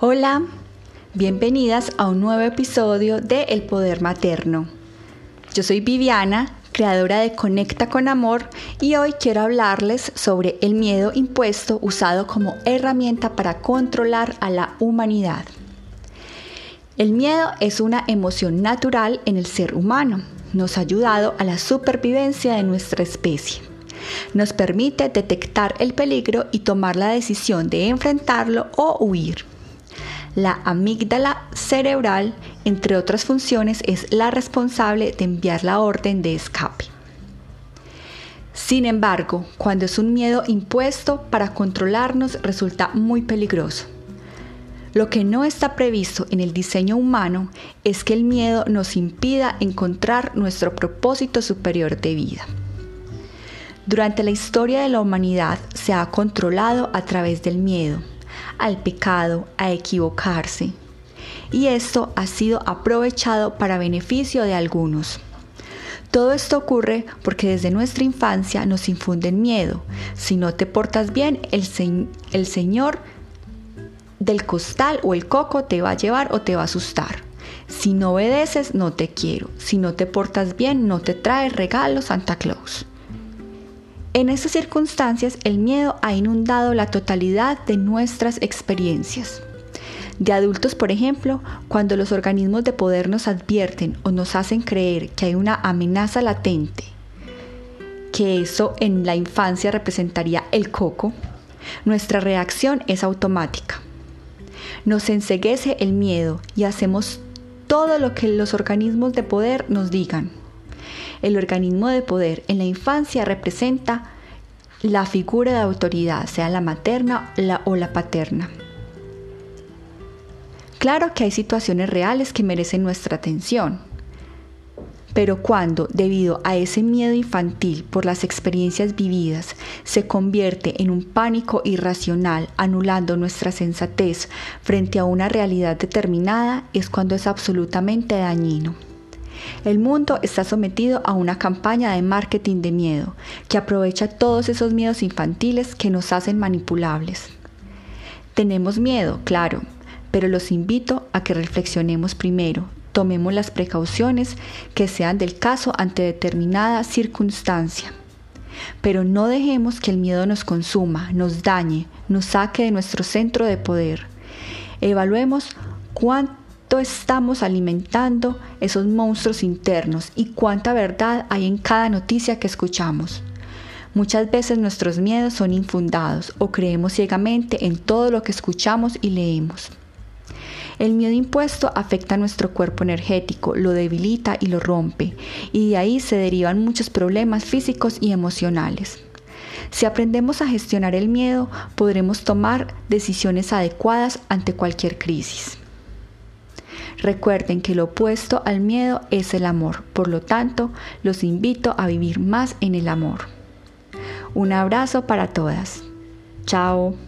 Hola, bienvenidas a un nuevo episodio de El Poder Materno. Yo soy Viviana, creadora de Conecta con Amor y hoy quiero hablarles sobre el miedo impuesto usado como herramienta para controlar a la humanidad. El miedo es una emoción natural en el ser humano. Nos ha ayudado a la supervivencia de nuestra especie. Nos permite detectar el peligro y tomar la decisión de enfrentarlo o huir. La amígdala cerebral, entre otras funciones, es la responsable de enviar la orden de escape. Sin embargo, cuando es un miedo impuesto para controlarnos resulta muy peligroso. Lo que no está previsto en el diseño humano es que el miedo nos impida encontrar nuestro propósito superior de vida. Durante la historia de la humanidad se ha controlado a través del miedo al pecado, a equivocarse. Y esto ha sido aprovechado para beneficio de algunos. Todo esto ocurre porque desde nuestra infancia nos infunden miedo. Si no te portas bien, el, Señor del costal o el coco te va a llevar o te va a asustar. Si no obedeces, no te quiero. Si no te portas bien, no te trae regalo Santa Claus. En estas circunstancias, el miedo ha inundado la totalidad de nuestras experiencias. De adultos, por ejemplo, cuando los organismos de poder nos advierten o nos hacen creer que hay una amenaza latente, que eso en la infancia representaría el coco, nuestra reacción es automática. Nos enseguece el miedo y hacemos todo lo que los organismos de poder nos digan. El organismo de poder en la infancia representa la figura de autoridad, sea la materna o la paterna. Claro que hay situaciones reales que merecen nuestra atención, pero cuando, debido a ese miedo infantil por las experiencias vividas, se convierte en un pánico irracional, anulando nuestra sensatez frente a una realidad determinada, es cuando es absolutamente dañino. El mundo está sometido a una campaña de marketing de miedo que aprovecha todos esos miedos infantiles que nos hacen manipulables. Tenemos miedo, claro, pero los invito a que reflexionemos primero, tomemos las precauciones que sean del caso ante determinada circunstancia. Pero no dejemos que el miedo nos consuma, nos dañe, nos saque de nuestro centro de poder. Evaluemos estamos alimentando esos monstruos internos y cuánta verdad hay en cada noticia que escuchamos. Muchas veces nuestros miedos son infundados o creemos ciegamente en todo lo que escuchamos y leemos. El miedo impuesto afecta a nuestro cuerpo energético, lo debilita y lo rompe, y de ahí se derivan muchos problemas físicos y emocionales. Si aprendemos a gestionar el miedo, podremos tomar decisiones adecuadas ante cualquier crisis. Recuerden que lo opuesto al miedo es el amor, por lo tanto, los invito a vivir más en el amor. Un abrazo para todas. Chao.